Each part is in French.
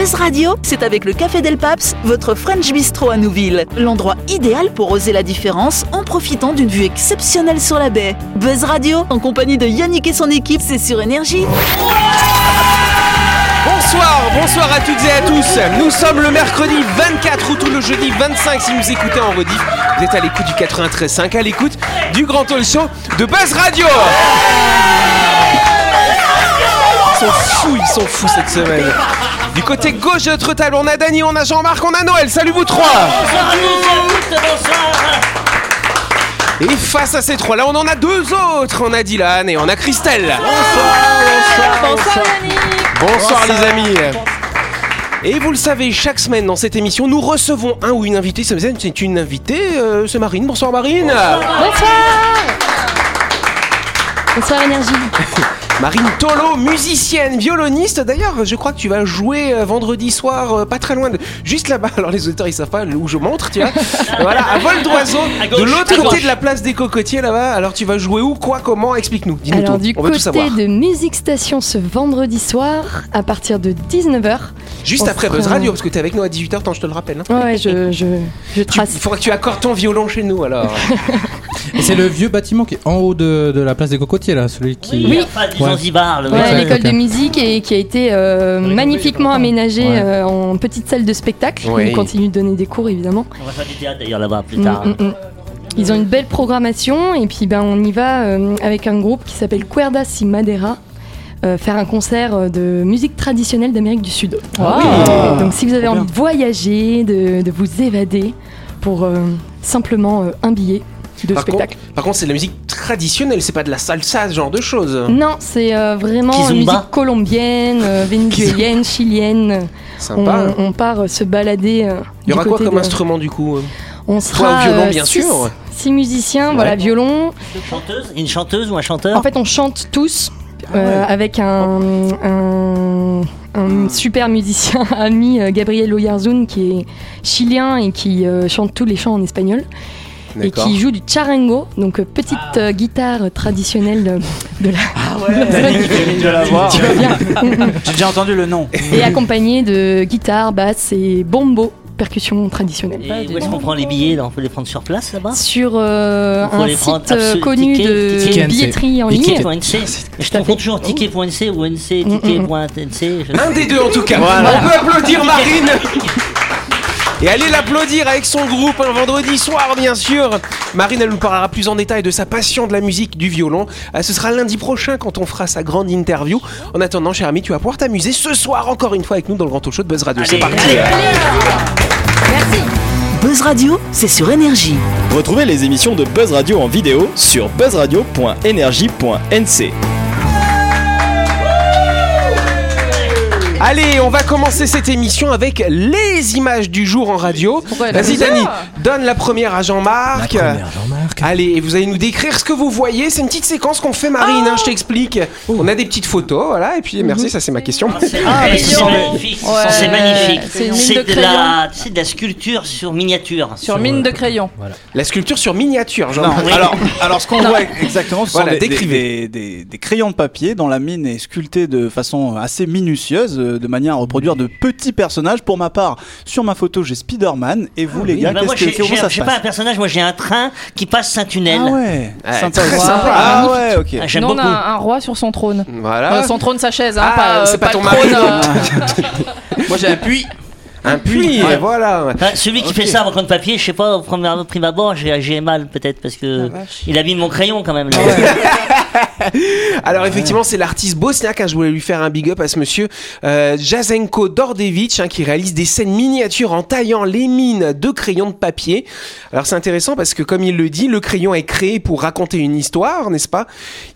Buzz Radio, c'est avec le Café Del Paps, votre French Bistro à Nouville. L'endroit idéal pour oser la différence en profitant d'une vue exceptionnelle sur la baie. Buzz Radio, en compagnie de Yannick et son équipe, c'est sur Énergie. Bonsoir, bonsoir à toutes et à tous. Nous sommes le mercredi 24 août ou le jeudi 25 si vous écoutez en rediff. Vous êtes à l'écoute du 93.5, à l'écoute du Grand Talk de Buzz Radio. Ils sont fous, ils sont fous cette semaine. Du côté gauche de notre table, on a Dany, on a Jean-Marc, on a Noël. Salut vous trois. Et face à ces trois-là, on en a deux autres. On a Dylan et on a Christelle. Bonsoir Yannick Bonsoir les amis. Et vous le savez, chaque semaine dans cette émission, nous recevons un ou une invitée. Ça me dit, C'est une invitée, euh, c'est Marine. Bonsoir Marine. Bonsoir Bonsoir Énergie Marine Tolo, musicienne, violoniste. D'ailleurs, je crois que tu vas jouer euh, vendredi soir, euh, pas très loin, de, juste là-bas. Alors les auditeurs ils savent pas où je montre, tu vois. voilà, à vol d'oiseau, de l'autre côté de la place des cocotiers là-bas. Alors tu vas jouer où, quoi, comment? Explique-nous. Dis-nous Alors tout. du On veut tout savoir. côté de Musique Station ce vendredi soir à partir de 19h. Juste on après fera- Buzz Radio, parce que t'es avec nous à 18h, tant je te le rappelle. hein. Ouais, je, je, je Tu- trace. Il faudra que tu accordes ton violon chez nous alors. Et c'est le vieux bâtiment qui est en haut de, de la place des cocotiers là, celui qui. Oui. Ouais. Zanzibar, le Ouais, Ouais, l'école de musique et qui a été euh, magnifiquement aménagée Ouais. euh, en petite salle de spectacle. Ouais. Ils continuent de donner des cours évidemment. On va faire du théâtre d'ailleurs là-bas plus Mm, tard. mm, mm. Ils ont une belle programmation et puis ben, on y va euh, avec un groupe qui s'appelle Cuerdas y Madera. euh, faire un concert de musique traditionnelle d'Amérique du Sud. Ah. Donc si vous avez envie de voyager, de, de vous évader pour euh, simplement euh, un billet de Par spectacle. contre, par contre, c'est de la musique traditionnelle, c'est pas de la salsa, ce genre de choses. Non, c'est euh, vraiment Kizumba. musique colombienne, euh, vénézuélienne, chilienne. On, Sympa. on part euh, se balader. euh, Il y aura quoi comme de- instrument du coup On Toi sera au violon, bien six- sûr. Six musiciens, voilà, violon. Une chanteuse, une chanteuse ou un chanteur En fait, on chante tous Ah avec un, un, un super musicien ami, Gabriel Oyarzún, qui est chilien et qui euh, chante tous les chants en espagnol. Et qui joue du charango, donc euh, petite euh, guitare traditionnelle de, de la. de la voir. Tu vois bien. J'ai déjà entendu le nom. et accompagné de guitare, basse et bombo, percussion traditionnelle. Et où est-ce qu'on prend les billets On peut les prendre sur place là-bas? Sur euh, un les prendre site euh, connu ticket- de ticket billetterie en ligne. Ticket.nc Je fait. toujours ticket.nc ou nc, Mm, ticket.nc. je- Un des deux en tout cas. Voilà. On peut applaudir Marine. Et allez l'applaudir avec son groupe un vendredi soir, bien sûr. Marine, elle nous parlera plus en détail de sa passion de la musique, du violon. Euh, ce sera lundi prochain quand on fera sa grande interview. En attendant, cher ami, tu vas pouvoir t'amuser ce soir encore une fois avec nous dans le Grand Talk Show de Buzz Radio. C'est Allez, parti. allez. Buzz Radio, c'est sur Énergie. Retrouvez les émissions de Buzz Radio en vidéo sur buzzradio.energie.nc. Allez, on va commencer cette émission avec les images du jour en radio. Vas-y, Dani, donne la première à La Jean-Marc. première, Jean-Marc. Allez, et vous allez nous décrire ce que vous voyez. C'est une petite séquence qu'on fait, Marine, hein, je t'explique. On a des petites photos, voilà, et puis merci, ça c'est ma question. C'est Ah, mais c'est magnifique. Ouais, C'est magnifique. c'est une mine C'est de de la, c'est de la sculpture sur miniature. Sur mine de crayon. La sculpture sur miniature, Non, Jean-Marc. alors, alors ce qu'on voit exactement, ce sont Voilà, des, des, décrivez. des- des- des crayons de papier dont la mine est sculptée de façon assez minutieuse, euh, de manière à reproduire de petits personnages. Pour ma part, sur ma photo, j'ai Spider-Man. Et vous, les gars, Bah, qu'est-ce que, comment j'ai- ça se pas un passe personnage, moi j'ai un train qui passe Saint-Tunnel. Ah ouais, Ouais, sympa. très Wow. Ah ouais, ok. Ah, J'aime Nous, on beaucoup. a un roi sur son trône. Voilà. Euh, son trône, sa chaise, hein, Ah, pas, euh, c'est pas pas ton mari, euh, Moi, j'ai un puits. Un puits, Ouais. voilà. Enfin, celui qui fait ça en de papier, je sais pas, au premier prime abord, j'ai j'ai mal peut-être parce que il abîme mon crayon quand même. là. Alors effectivement, c'est l'artiste bosniaque. hein, je voulais lui faire un big up à ce monsieur euh, Jazenko Dordevich, hein, qui réalise des scènes miniatures en taillant les mines de crayons de papier. Alors c'est intéressant parce que comme il le dit, le crayon est créé pour raconter une histoire, n'est-ce pas?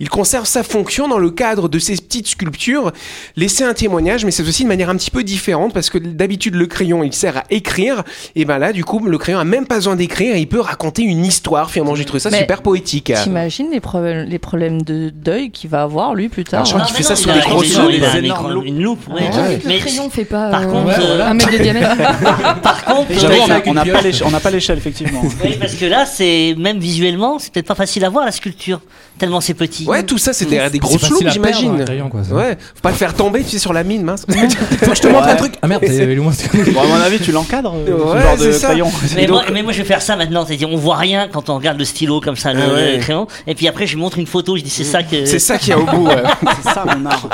Il conserve sa fonction dans le cadre de ces petites sculptures, laisser un témoignage, mais c'est aussi de manière un petit peu différente parce que d'habitude le crayon il sert à écrire, et ben là du coup le crayon a même pas besoin d'écrire, il peut raconter une histoire. Finalement, j'ai trouvé ça Mais super poétique. T'imagines les, problèmes- les problèmes de d'œil qu'il va avoir lui plus tard. Alors, je crois Non, qu'il fait ça non, sur il des grosses il a- loupes. des énormes. Une loupe, ouais. Ouais. Le Mais crayon fait pas par euh, contre, euh, voilà. un mètre de diamètre. par contre, J'avoue, on n'a pas l'échelle, on n'a pas l'échelle, effectivement. Oui, parce que là, c'est même visuellement, c'est peut-être pas facile à voir la sculpture, tellement c'est petit. Ouais, tout ça, c'est derrière des C'est grosses j'imagine. ça. Ouais, faut pas le faire tomber, tu sais, sur la mine, mince. Faut que je te montre Ouais. un truc. Ah merde, à mon avis, tu l'encadres, euh, Ouais, ce genre c'est de ça. crayon. Mais, moi, mais moi, je vais faire ça maintenant, c'est-à-dire on voit rien quand on regarde le stylo comme ça, le, Ah crayon, et puis après je lui montre une photo, je dis c'est ça que. C'est ça qu'il y a au bout. ouais. C'est ça, mon art.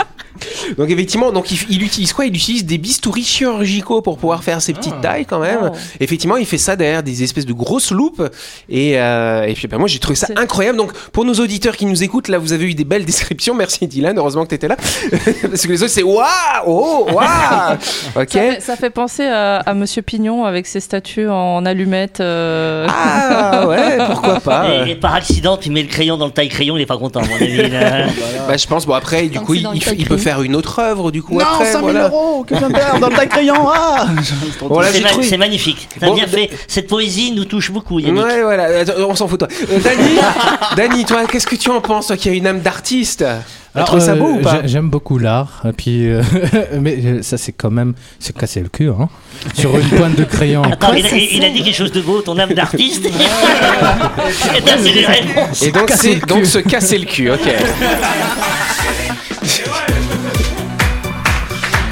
Donc effectivement, donc il, il utilise quoi? Il utilise des bistouris chirurgicaux pour pouvoir faire ses petites tailles quand même. Oh. Effectivement, il fait ça derrière des espèces de grosses loupes. Et, euh, et puis ben, moi j'ai trouvé ça incroyable. Donc pour nos auditeurs qui nous écoutent, là vous avez eu des belles descriptions. Merci Dylan, heureusement que tu étais là. Parce que les autres c'est waouh, oh, waouh. Ok. Ça, fait, ça fait penser à, à Monsieur Pignon avec ses statues en allumettes. euh, Ah ouais, pourquoi pas. Et, et par accident, tu mets le crayon dans le taille crayon, il est pas content, à mon avis. là. Bah, je pense bon après du coup il, peut faire une autre œuvre du coup Non, après 5000 voilà. euros que je viens de perdre dans le taille crayon. Ah c'est ma- c'est magnifique. T'as Bon, bien de- fait. Cette poésie nous touche beaucoup, Yannick. Ouais, voilà, Attends, on s'en fout, toi. Euh, Dany, Dany, toi, qu'est-ce que tu en penses, toi qui as une âme d'artiste? Tu trouves ça euh, beau ou pas? j'ai- J'aime beaucoup l'art, et puis euh, mais euh, ça c'est quand même se casser le cul, hein. Sur une pointe de crayon. Attends, il, a- il a dit quelque chose de beau, ton âme d'artiste. Et t'as c'est les réponses. Et donc, c'est donc se casser le cul, ok.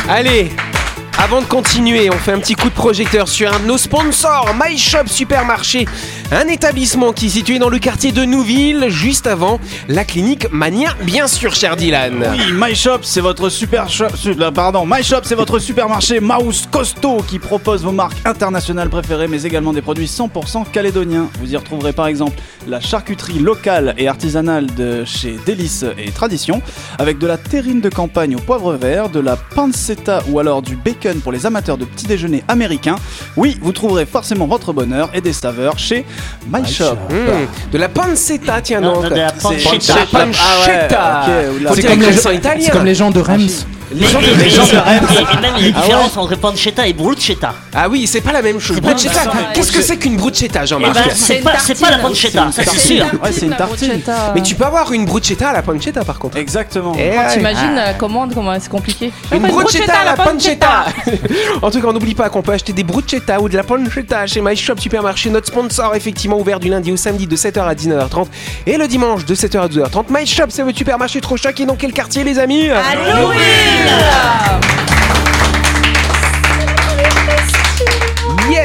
Allez, avant de continuer, on fait un petit coup de projecteur sur un de nos sponsors, My Shop Supermarché, un établissement qui est situé dans le quartier de Nouville, juste avant la clinique Mania, bien sûr, cher Dylan. Oui, My Shop, c'est votre super euh, Pardon, My Shop, c'est votre supermarché mouse costaud qui propose vos marques internationales préférées, mais également des produits 100% calédoniens. Vous y retrouverez par exemple la charcuterie locale et artisanale de chez Délices et Tradition, avec de la terrine de campagne au poivre vert, de la pancetta ou alors du bacon pour les amateurs de petits déjeuners américains. Oui, vous trouverez forcément votre bonheur et des saveurs chez My, Shop. Mmh, de la pancetta, tiens Non, donc. de la C'est- pancetta. Ah ouais, C'est comme les italien. comme les gens de Reims. Les gens de et- Rennes. et- et même il y a une Ah différence entre pancetta et bruschetta. Ah oui, c'est pas la même chose. Bruschetta, qu'est-ce que c'est qu'une bruschetta, Eh Jean-Marc ben, C'est pas, la pancetta, ça c'est sûr. Ouais, c'est une tartine. Mais tu peux avoir une bruschetta à la pancetta par contre. Exactement. Eh t'imagines la commande, comment c'est compliqué Une bruschetta à la pancetta En tout cas, on n'oublie pas qu'on peut acheter des bruschetta ou de la pancetta chez My Shop Supermarché, notre sponsor effectivement ouvert du lundi au samedi de 7h à 19h30 et le dimanche de 7h à 12h30. My Shop, c'est votre supermarché trop choc et dans quel quartier les amis? 힐!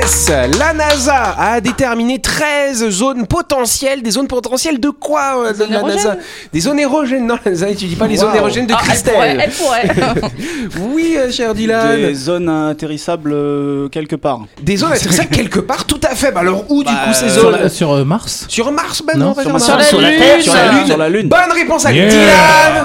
Yes La NASA a déterminé 13 zones potentielles. Des zones potentielles de quoi euh, de zones la NASA érogènes Des zones érogènes. Non, la NASA n'étudie pas les zones érogènes de Ah, elle pourrait, Christelle. elle pourrait. Oui, euh, cher Dylan. Des zones atterrissables euh, quelque part. Des zones atterrissables quelque part, tout à fait. Bah alors où du Bah, coup ces Sur, zones la- sur euh, Mars. Sur Mars Ben Non, non, pas sur Mars. Sur la Lune. Terre, Sur la Lune. Sur la Lune. Bonne réponse à Yeah. Dylan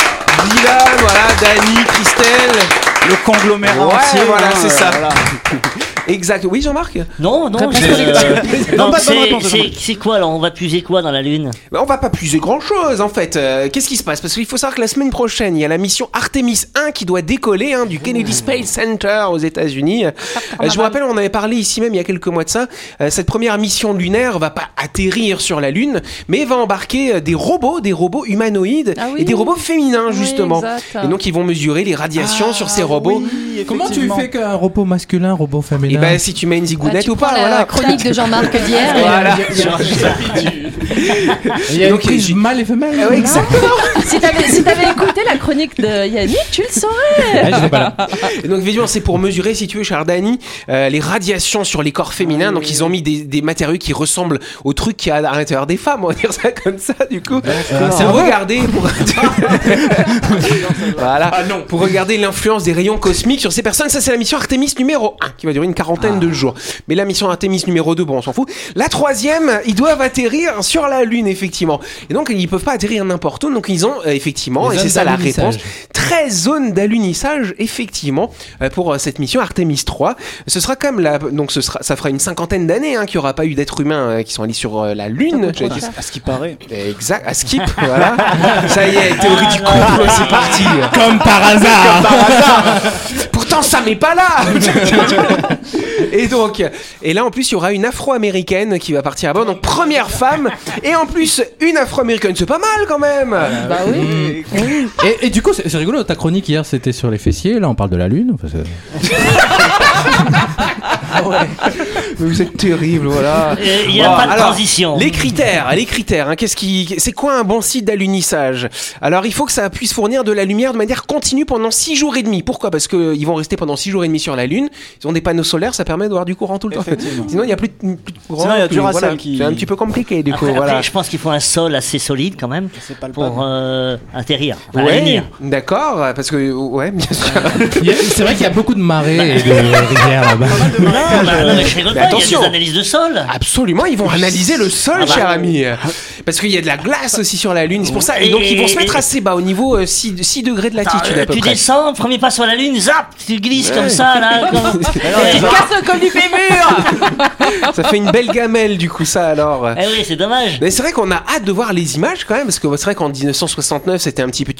Dylan, voilà, Dani, Christelle. Le conglomérat Ouais, entier. voilà, hein, c'est ça. voilà. Exact. Oui, Jean-Marc Non, non, Réponse je- collective. non, c'est- c'est c'est quoi alors On va puiser quoi dans la Lune? Bah, on va pas puiser grand chose en fait. Euh, Qu'est-ce qui se passe? Parce qu'il faut savoir que la semaine prochaine, il y a la mission Artemis 1 qui doit décoller hein, du Kennedy Space Center aux États-Unis. Euh, je vous rappelle, on avait parlé ici même il y a quelques mois de ça. Euh, cette première mission lunaire va pas atterrir sur la Lune, mais va embarquer euh, des robots, des robots humanoïdes Ah oui. et des robots féminins Oui, justement. exact. et donc ils vont mesurer les radiations sur ces robots. Oui, Comment tu fais qu'un robot masculin, un robot féminin Et ben si tu mets une Ah, zigounette tu ou pas, la voilà. chronique de Jean-Marc d'hier. et, Voilà. Il y a Donc, une prise j'ai- mâle et femelle. Ah ouais, exactement. Si t'avais si t'avais écouté la chronique de Yannick, tu le saurais. J'étais pas là. Et donc évidemment c'est pour mesurer si tu veux Chardani euh, les radiations sur les corps féminins. Donc ils ont mis des, des matériaux qui ressemblent aux trucs qu'il y a à l'intérieur des femmes on va dire ça comme ça du coup. Euh, pour regarder pour voilà. Pour regarder l'influence des rayons cosmiques sur ces personnes. Ça c'est la mission Artemis numéro 1 qui va durer une quarantaine de jours. Mais la mission Artemis numéro 2 bon on s'en fout. La troisième ils doivent atterrir sur la lune effectivement. Et donc ils peuvent pas atterrir n'importe où. Donc ils ont euh, effectivement Les et c'est ça la. Réponse 13 zones d'alunissage effectivement euh, pour euh, cette mission Artemis 3. Ce sera comme la donc ce sera ça fera une cinquantaine d'années hein, qu'il n'y aura pas eu d'êtres humains euh, qui sont allés sur euh, la lune. J'allais dire- À ce qui paraît. Exact, à skip, voilà. Ça y est, théorie du complot, c'est parti. Comme par hasard. Pourtant, ça m'est pas là. Et donc, et là en plus, il y aura une afro-américaine qui va partir à bord. Donc, première femme. Et en plus, une afro-américaine. C'est pas mal quand même. Bah oui. Et, et du coup, c'est c'est rigolo, ta chronique hier c'était sur les fessiers, là on parle de la lune. que- Mais vous êtes terrible, voilà. Il n'y a Bon, pas de alors, transition. Les critères, les critères. hein, qu'est-ce qui, c'est quoi un bon site d'alunissage? Alors, il faut que ça puisse fournir de la lumière de manière continue pendant 6 jours et demi. Pourquoi? Parce que ils vont rester pendant 6 jours et demi sur la Lune. Ils ont des panneaux solaires, ça permet d'avoir du courant tout le temps. Sinon, il n'y a plus de, plus de courant. Sinon, il y a voilà. qui- C'est un petit peu compliqué du coup. Après, voilà. je pense qu'il faut un sol assez solide quand même C'est pas le pour euh, atterrir. Enfin, Ouais, d'accord, parce que ouais, bien sûr. C'est vrai qu'il y a beaucoup de marées et de rivières là-bas. Non, bah, non, mais je rigole Mais pas, il y a attention. des analyses de sol. Absolument, ils vont analyser le sol, Ah bah. cher ami. Parce qu'il y a de la glace aussi sur la Lune, c'est pour ça. Et donc, ils vont se mettre Et- assez bas, au niveau 6, degrés de Attends, latitude euh, à peu tu près. descends, premier pas sur la lune, zap, tu glisses comme ça là. comme- Tu euh, casses le col du fémur Ça fait une belle gamelle, du coup, ça alors. Eh oui, c'est dommage. Mais c'est vrai qu'on a hâte de voir les images quand même, parce que c'est vrai qu'en 1969, c'était un petit peu.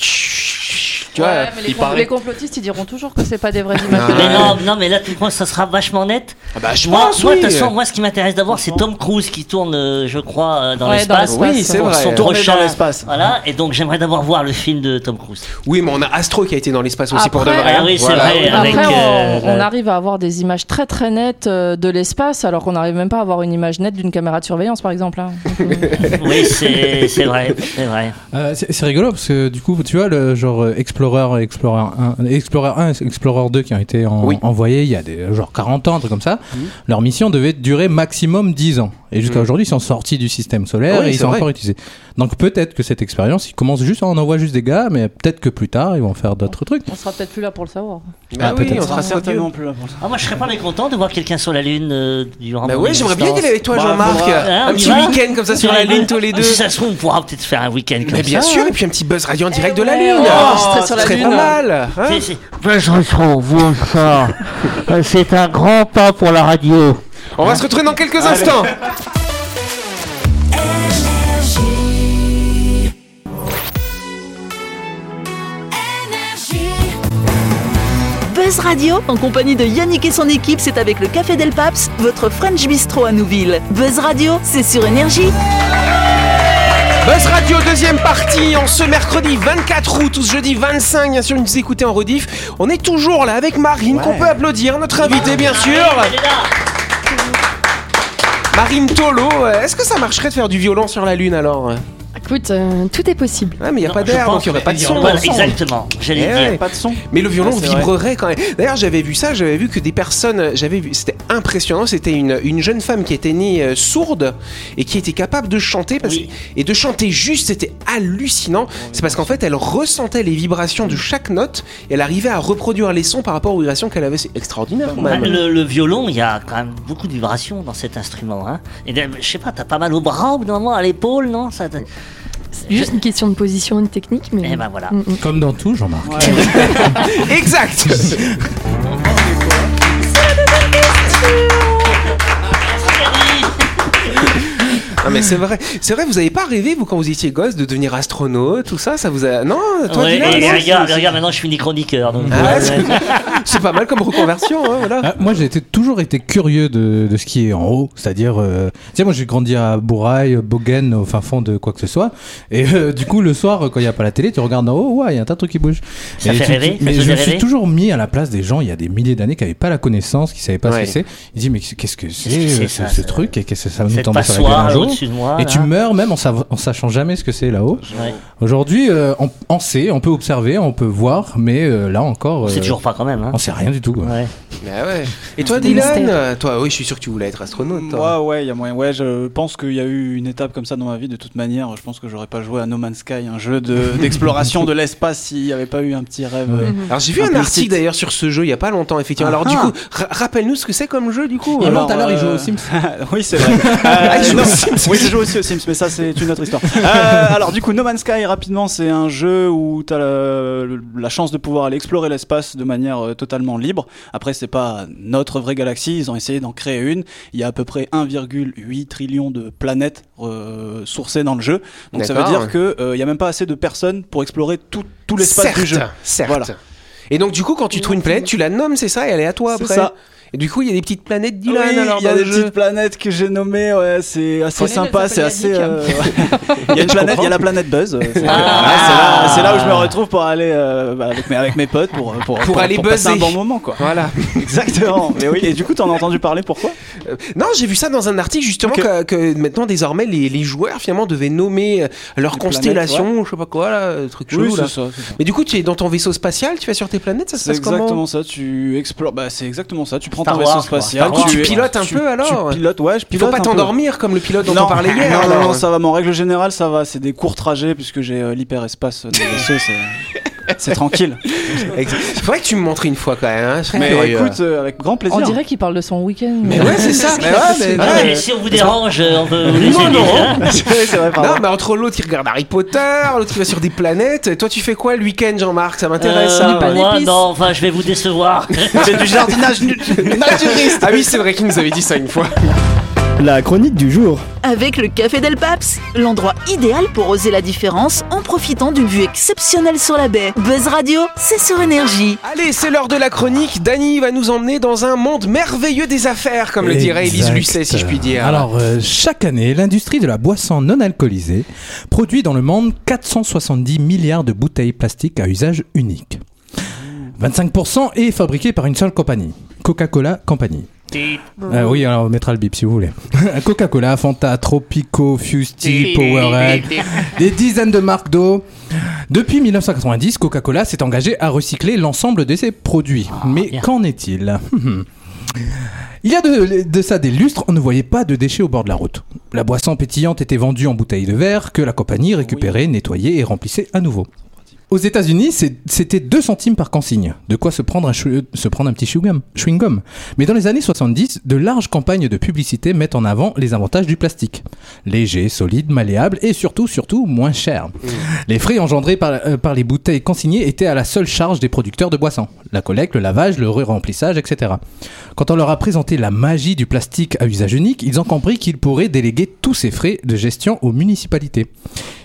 Tu vois, Ouais, mais les, il com- paraît. les complotistes ils diront toujours que c'est pas des vraies images. Ah. de Mais non, non, mais là, tu que ça sera vachement net. Ah bah, je Moi, pense, moi, oui. façon, moi, ce qui m'intéresse d'abord, c'est Tom Cruise qui tourne, euh, je crois, euh, dans Ouais, l'espace. Oui, c'est vrai. son prochain- dans l'espace. Voilà, et donc j'aimerais d'abord voir le film de Tom Cruise. Oui, mais on a Astro qui a été dans l'espace aussi pour de vrai. Ah oui, c'est Voilà. vrai. Après, avec, on, euh, on arrive à avoir des images très très nettes de l'espace, alors qu'on n'arrive même pas à avoir une image nette d'une caméra de surveillance, par exemple. hein. Oui, c'est vrai, c'est vrai. Euh, c'est c'est rigolo parce que du coup, tu vois, le genre euh, Explorer, Explorer 1, Explorer 1 et Explorer 2 qui ont été en- Oui. envoyés il y a des, genre 40 ans, un truc comme ça, leur mission devait durer maximum 10 ans. Et jusqu'à Mhm. aujourd'hui, ils sont sortis du système solaire Oui, et ils sont vrai. encore utilisés. Donc peut-être que cette expérience, ils commencent juste, on envoie juste des gars, mais peut-être que plus tard, ils vont faire d'autres trucs. on sera peut-être plus là pour le savoir. Bah Ah, oui, on sera certainement. plus là pour ça. Ah, moi, je serais pas mécontent de voir quelqu'un sur la Lune euh, durant Bah ouais, j'aimerais bien y aller avec toi, Bah, Jean-Marc. Hein, Un y petit week-end comme ça sur la Lune tous les deux. Si ça se trouve, on pourra peut-être faire un week-end comme Mais bien ça. sûr, et puis un petit buzz radio en direct de la ouais, Lune. oh, sur ça la serait Lune. pas mal. hein Buzz Retro, vous ça. C'est un grand pas pour la radio. On va se retrouver dans quelques instants. Buzz Radio, en compagnie de Yannick et son équipe, c'est avec le Café Del Paps, votre French Bistro à Nouville. Buzz Radio, c'est sur Énergie. Buzz Radio, deuxième partie, en ce mercredi 24 août, ou ce jeudi 25, bien sûr, nous écoutez en rediff. On est toujours là avec Marine, qu'on peut applaudir, notre invitée, bien sûr. Est là. Marine Tolo, euh, est-ce que ça marcherait de faire du violon sur la Lune alors? Écoute, euh, tout est possible. Ah, mais il n'y a pas d'air, donc il n'y aurait pas de son. Voilà, exactement, j'allais Eh dire. ouais. Pas de son. Mais le violon Ouais, c'est vrai. vibrerait quand même. D'ailleurs, j'avais vu ça, j'avais vu que des personnes, j'avais vu, c'était impressionnant. C'était une, une jeune femme qui était née euh, sourde et qui était capable de chanter parce, Oui. et de chanter juste. C'était hallucinant. C'est parce qu'en fait, elle ressentait les vibrations de chaque note et elle arrivait à reproduire les sons par rapport aux vibrations qu'elle avait. C'est extraordinaire quand Bah, même. le, le violon, il y a quand même beaucoup de vibrations dans cet instrument. Hein. Et d'ailleurs, je sais pas, t'as pas mal au bras au bout d'un moment, à l'épaule, non? Ça, juste une question de position et de technique, mais. Eh ben voilà. Mm, mm. Comme dans tout, Jean-Marc. Exact. Ah mais c'est vrai, c'est vrai. Vous avez pas rêvé vous quand vous étiez gosse de devenir astronaute, tout ça, ça vous a non? Toi, Ouais, Dylan, et non? regarde, regarde, maintenant je finis chroniqueur. Donc, Ah, euh, c'est- c'est pas mal comme reconversion, hein, voilà. Ah, moi, j'ai été- toujours été curieux de, de ce qui est en haut, c'est-à-dire, euh, tu sais, moi, j'ai grandi à Bourail, Bogen, au fin fond de quoi que ce soit, et euh, du coup, le soir, quand il n'y a pas la télé, tu regardes en haut, ouais, il y a un tas de trucs qui bougent. Ça Et fait tu- rêver, tu- ça mais te je me suis toujours mis à la place des gens, il y a des milliers d'années, qui n'avaient pas la connaissance, qui savaient pas Ouais. ce que c'est. Ils disent, mais qu'est-ce que c'est, Qu'est-ce que c'est, ce, ça, ce ça truc, et qu'est-ce que ça va nous tomber sur la gueule un jour au-dessus de moi. et tu meurs même en, sachant jamais ce que c'est là-haut. Ouais. Aujourd'hui, euh, on, on sait, on peut observer, on peut voir, mais euh, là encore, On sait euh, toujours pas quand même. Hein. on sait rien du tout. quoi. Ouais. Bah ouais. Et toi, C'est des Dylan Toi, oui, je suis sûr que tu voulais être astronaute. toi. Moi, ouais, il y a moyen. Ouais, je pense qu'il y a eu une étape comme ça dans ma vie. De toute manière, je pense que j'aurais pas joué à No Man's Sky, un jeu de- d'exploration de, l'espace, s'il n'y avait pas eu un petit rêve. euh, Alors j'ai vu Un article d'ailleurs sur ce jeu il y a pas longtemps, effectivement. Alors du Ah. coup, ra- rappelle-nous ce que c'est comme jeu du coup. Et alors. tout à l'heure, il joue aux Sims. oui, c'est vrai. Ah, il joue non, aux Sims. Oui, je joue aussi aux Sims, mais ça, c'est une autre histoire. Euh, alors, du coup, No Man's Sky, rapidement, c'est un jeu où tu as la, la chance de pouvoir aller explorer l'espace de manière euh, totalement libre. Après, c'est pas notre vraie galaxie, ils ont essayé d'en créer une. Il y a à peu près 1,8 trillion de planètes euh, sourcées dans le jeu. Donc, ça veut dire qu'il il y a même pas assez de personnes pour explorer tout, tout l'espace du jeu. Certes. Voilà. Et donc du coup, quand tu trouves une planète, tu la nommes, c'est ça, et elle est à toi C'est après. ça. Et du coup, il y a des petites planètes Dylan Oui, alors il y a des jeu. petites planètes que j'ai nommées, ouais, c'est assez Prenez, sympa, c'est assez. euh, Il y a une planète, il y a la planète Buzz. euh, C'est ouais, c'est là, c'est là où je me retrouve pour aller euh, bah, avec, mes, avec mes potes pour, pour, Pour aller passer un buzzer. bon moment, quoi. Voilà. Exactement. Mais oui, et du coup, t'en as entendu parler pourquoi? Euh, non, j'ai vu ça dans un article justement que, que maintenant désormais les, les joueurs finalement devaient nommer leur Les constellation, je sais pas quoi là, truc chelou là. ça. c'est ça. Mais du coup, tu es dans ton vaisseau spatial, tu vas sur tes planètes, ça se C'est passe comment? exactement ça, tu explores, bah c'est exactement ça, tu prends Star ton vaisseau Wars, quoi. spatial, Star Wars. Tu es- pilotes un tu- peu, alors Tu pilotes, ouais, je Il pilote faut pas t'endormir comme le pilote dont non, on parlait hier. Non, non, non, ça va. Mais en règle générale, ça va. C'est des courts trajets puisque j'ai euh, l'hyperespace de vaisseau. C'est c'est tranquille. Exact. Faudrait que tu me montres une fois quand même. Hein. Mais curieux. écoute, euh, avec grand plaisir. On dirait qu'il parle de son week-end. Mais ouais, c'est ça. Mais ouais, mais- ouais. mais si on vous dérange, euh, on peut vous Non, non. c'est vrai, pardon. Non, mais entre l'autre qui regarde Harry Potter, l'autre qui va sur des planètes. Toi, tu fais quoi le week-end, Jean-Marc? Ça m'intéresse. Euh, ça. moi, non, enfin, je vais vous décevoir. C'est du jardinage naturiste. Ah oui, c'est vrai qu'il nous avait dit ça une fois. La chronique du jour. Avec le Café Del Paps, l'endroit idéal pour oser la différence en profitant d'une vue exceptionnelle sur la baie. Buzz Radio, c'est sur énergie. Allez, c'est l'heure de la chronique. Dany va nous emmener dans un monde merveilleux des affaires, comme le dirait Exact. Lucet, si je puis dire. Alors, euh, chaque année, l'industrie de la boisson non alcoolisée produit dans le monde 470 milliards de bouteilles plastiques à usage unique. 25% est fabriqué par une seule compagnie, Coca-Cola Company. Euh, oui, alors on mettra le bip si vous voulez. Coca-Cola, Fanta, Tropico, Fusti, Powerade, des dizaines de marques d'eau. Depuis 1990, Coca-Cola s'est engagé à recycler l'ensemble de ses produits. Mais bien. qu'en est-il Il y a de, de ça des lustres, on ne voyait pas de déchets au bord de la route. La boisson pétillante était vendue en bouteilles de verre que la compagnie récupérait, nettoyait et remplissait à nouveau. Aux États-Unis, c'était 2 centimes par consigne. De quoi se prendre un, chou- se prendre un petit chewing-gum. Mais dans les années 70, de larges campagnes de publicité mettent en avant les avantages du plastique. Léger, solide, malléable et surtout, surtout, moins cher. Les frais engendrés par, euh, par les bouteilles consignées étaient à la seule charge des producteurs de boissons. La collecte, le lavage, le remplissage, etc. Quand on leur a présenté la magie du plastique à usage unique, ils ont compris qu'ils pourraient déléguer tous ces frais de gestion aux municipalités.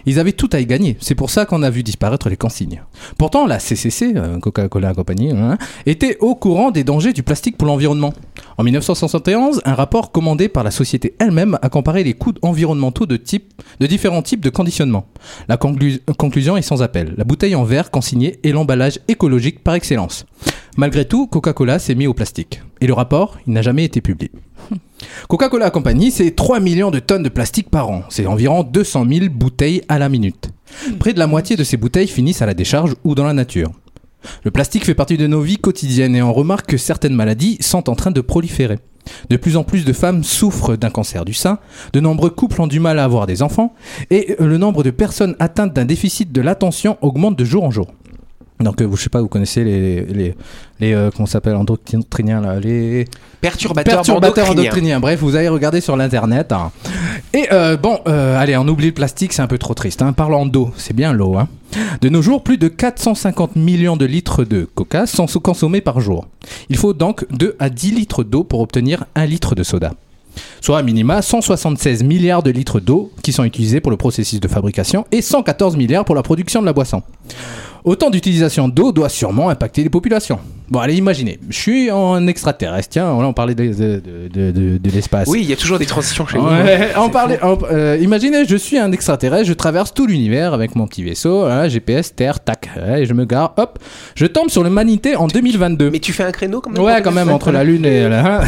Ils avaient tout à y gagner. C'est pour ça qu'on a vu disparaître les consignes. Pourtant, la CCC, euh, Coca-Cola et compagnie, hein, était au courant des dangers du plastique pour l'environnement. En 1971, un rapport commandé par la société elle-même a comparé les coûts environnementaux de, différents types de conditionnement. La conclu- conclusion est sans appel. La bouteille en verre consignée est l'emballage écologique par excellence. Malgré tout, Coca-Cola s'est mis au plastique. Et le rapport, il n'a jamais été publié. Coca-Cola Company, c'est 3 millions de tonnes de plastique par an. C'est environ 200 000 bouteilles à la minute. Près de la moitié de ces bouteilles finissent à la décharge ou dans la nature. Le plastique fait partie de nos vies quotidiennes et on remarque que certaines maladies sont en train de proliférer. De plus en plus de femmes souffrent d'un cancer du sein, de nombreux couples ont du mal à avoir des enfants et le nombre de personnes atteintes d'un déficit de l'attention augmente de jour en jour. Donc, euh, je sais pas, vous connaissez les, les, les euh, comment s'appelle, endocriniens, là, les Perturbateur, perturbateurs endocrinien. endocriniens. Bref, vous allez regarder sur l'internet. hein. Et euh, bon, euh, allez, on oublie le plastique, c'est un peu trop triste. Hein. Parlons d'eau, c'est bien l'eau. Hein. De nos jours, plus de 450 millions de litres de coca sont consommés par jour. Il faut donc 2 à 10 litres d'eau pour obtenir 1 litre de soda. Soit à minima 176 milliards de litres d'eau qui sont utilisés pour le processus de fabrication et 114 milliards pour la production de la boisson. Autant d'utilisation d'eau doit sûrement impacter les populations. Bon, allez, imaginez, je suis en extraterrestre, tiens, là on parlait de, de, de- de- de l'espace. Oui, il y a toujours des transitions chez nous. Ouais, on parlait, on- euh, imaginez, je suis un extraterrestre, je traverse tout l'univers avec mon petit vaisseau, voilà, GPS, Terre, tac, ouais, et je me gare, hop, je tombe sur l'humanité en 2022. Mais tu fais un créneau quand même Ouais, quand même, entre la Lune et la... hein.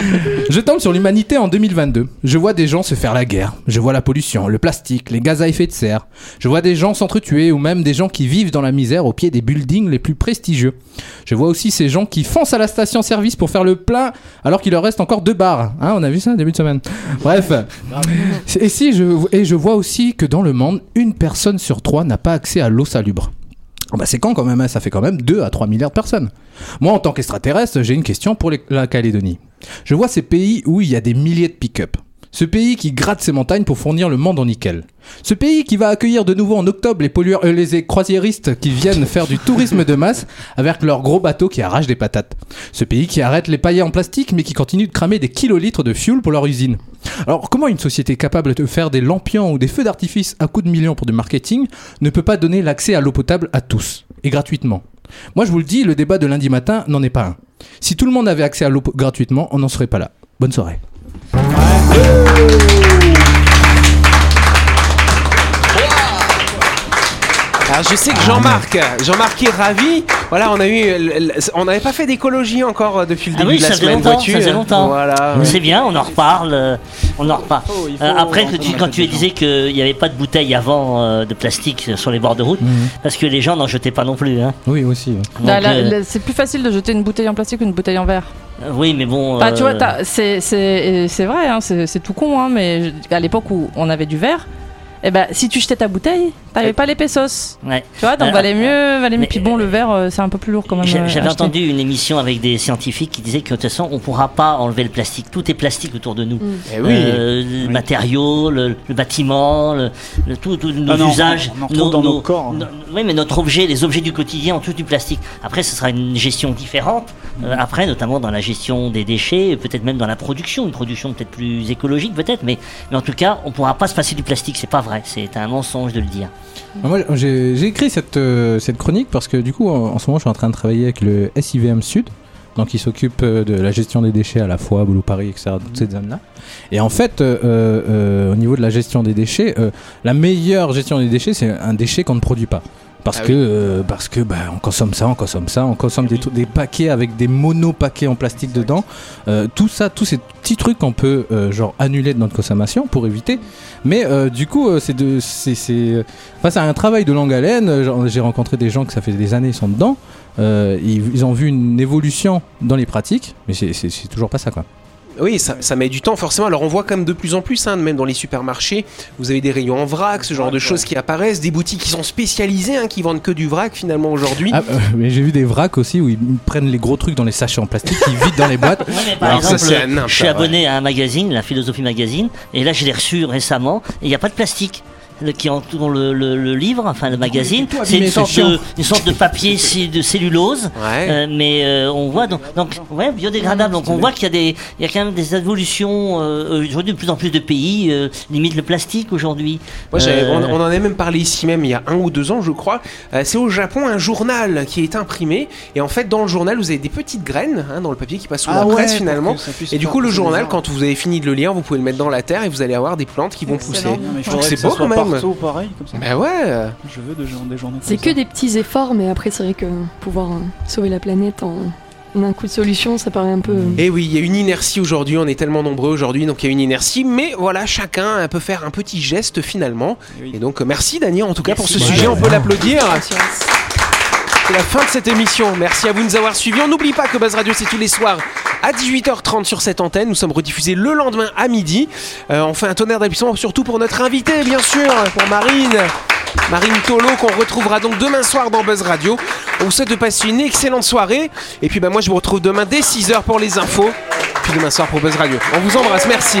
je tombe sur l'humanité en 2022. Je vois des gens se faire la guerre. Je vois la pollution, le plastique, les gaz à effet de serre. Je vois des gens s'entretuer ou même des gens qui vivent dans la misère au pied des buildings les plus prestigieux. Je vois aussi ces gens qui foncent à la station-service pour faire le plein alors qu'il leur reste encore deux bars. Hein, on a vu ça début de semaine. Bref. Et, si je, et je vois aussi que dans le monde, une personne sur trois n'a pas accès à l'eau salubre. Ah Bah c'est quand quand même, hein, ça fait quand même 2 à 3 milliards de personnes. Moi, en tant qu'extraterrestre, j'ai une question pour la Calédonie. Je vois ces pays où il y a des milliers de pick-up. Ce pays qui gratte ses montagnes pour fournir le monde en nickel. Ce pays qui va accueillir de nouveau en octobre les, pollueurs, euh, les croisiéristes qui viennent faire du tourisme de masse avec leurs gros bateaux qui arrachent des patates. Ce pays qui arrête les paillets en plastique mais qui continue de cramer des kilolitres de fuel pour leur usine. Alors comment une société capable de faire des lampions ou des feux d'artifice à coups de millions pour du marketing ne peut pas donner l'accès à l'eau potable à tous et gratuitement? Moi, je vous le dis, le débat de lundi matin n'en est pas un. Si tout le monde avait accès à l'eau gratuitement, on n'en serait pas là. Bonne soirée. Woo! Alors je sais que Jean-Marc, Jean-Marc est ravi. Voilà, on a eu, on n'avait pas fait d'écologie encore euh, depuis le Ah début oui, de la ça fait semaine longtemps, voiture. ça fait longtemps. Voilà. ouais. C'est bien, on en reparle. euh, On en reparle. Oh, Euh, après, que tu- quand tu disais qu'il n'y avait pas de bouteilles avant euh, de plastique sur les bords de route, Mhm. parce que les gens n'en jetaient pas non plus. Hein. Oui, aussi. ouais. Euh, là, c'est plus facile de jeter une bouteille en plastique qu'une bouteille en verre. oui, mais bon. Bah, tu euh, vois, c'est vrai, hein, c'est c'est tout con, hein, mais je- à l'époque où on avait du verre, eh ben, si tu jetais ta bouteille, t'avais pas l'épaissos. ouais. Tu vois, donc Euh, valait mieux, valait mieux. mais- Puis bon, le verre, euh, c'est un peu plus lourd quand même. J'a- euh, J'avais entendu une émission avec des scientifiques qui disaient que de toute façon, on pourra pas enlever le plastique. Tout est plastique autour de nous. Eh oui. Euh, le matériau, le, le bâtiment, le, le- tout, tout- nos Ah non, usages, on en retrouve dans nos corps. oui, mais notre objet, les objets du quotidien ont tout du plastique. Après, ce sera une gestion différente. euh, après, notamment dans la gestion des déchets, peut-être même dans la production, une production peut-être plus écologique, peut-être. Mais, mais en tout cas, on pourra pas se passer du plastique. C'est pas vrai. C'est un mensonge de le dire. Moi, j'ai écrit cette, euh, cette chronique parce que du coup, en, ce moment, je suis en train de travailler avec le SIVM Sud, donc il s'occupe euh, de la gestion des déchets à la fois, Boulot Paris, etc., toutes ces zones-là. Et en fait, euh, au niveau de la gestion des déchets, la meilleure gestion des déchets, c'est un déchet qu'on ne produit pas. Parce Ah que, oui. euh, parce que bah, on consomme ça, on consomme ça, on consomme des, trucs- des paquets avec des monopaquets en plastique dedans. Euh, tout ça, tous ces petits trucs qu'on peut euh, genre annuler de notre consommation pour éviter. Mais euh, du coup, euh, c'est de, c'est, c'est, enfin, c'est un travail de longue haleine. Euh, J'ai rencontré des gens que ça fait des années ils sont dedans. Euh, ils, ils ont vu une évolution dans les pratiques, mais c'est, c'est, c'est toujours pas ça quoi. Oui, ça, ça met du temps forcément. Alors on voit quand même de plus en plus, hein, même dans les supermarchés, vous avez des rayons en vrac, ce genre de choses qui apparaissent, des boutiques qui sont spécialisées, hein, qui vendent que du vrac finalement aujourd'hui. Ah, euh, mais j'ai vu des vracs aussi où ils prennent les gros trucs dans les sachets en plastique, ils vident dans les boîtes. Ouais, mais par Alors ça, exemple, je suis abonné à un magazine, la Philosophie Magazine, et là je l'ai reçu récemment, et il n'y a pas de plastique. Le, qui entoure le, le- le livre, enfin le magazine, tout c'est une sorte, de, une sorte de papier de cellulose, Ouais. euh, mais euh, on voit donc, donc ouais biodégradable. Donc on voit qu'il y a des, il y a quand même des évolutions euh, aujourd'hui de plus en plus de pays euh, limitent le plastique aujourd'hui. Euh, on, on en a même parlé ici même il y a un ou deux ans, je crois. Euh, c'est au Japon un journal qui est imprimé et en fait dans le journal vous avez des petites graines hein, dans le papier qui passe sous Ah la ouais, presse finalement. Et du coup le journal, quand vous avez fini de le lire, vous pouvez le mettre dans la terre et vous allez avoir des plantes qui vont Excellent. pousser. C'est beau quand même. Partout pareil comme ça. Bah ouais. Je veux gens, des journées C'est que ça. des petits efforts, mais après, c'est vrai que pouvoir euh, sauver la planète en, un coup de solution, ça paraît un peu. euh, Et oui, il y a une inertie aujourd'hui, on est tellement nombreux aujourd'hui, donc il y a une inertie, mais voilà, chacun peut faire un petit geste finalement. Oui. Et donc merci Daniel en tout cas pour ce Merci. sujet, on peut l'applaudir. patience. La fin de cette émission. Merci à vous de nous avoir suivis. On n'oublie pas que Buzz Radio, c'est tous les soirs à 18h30 sur cette antenne. Nous sommes rediffusés le lendemain à midi. Euh, on fait un tonnerre d'applaudissements surtout pour notre invité, bien sûr, pour Marine. Marine Tolo, qu'on retrouvera donc demain soir dans Buzz Radio. On vous souhaite de passer une excellente soirée. Et puis bah, moi, je vous retrouve demain dès 6h pour les infos. Puis demain soir pour Buzz Radio. On vous embrasse. Merci.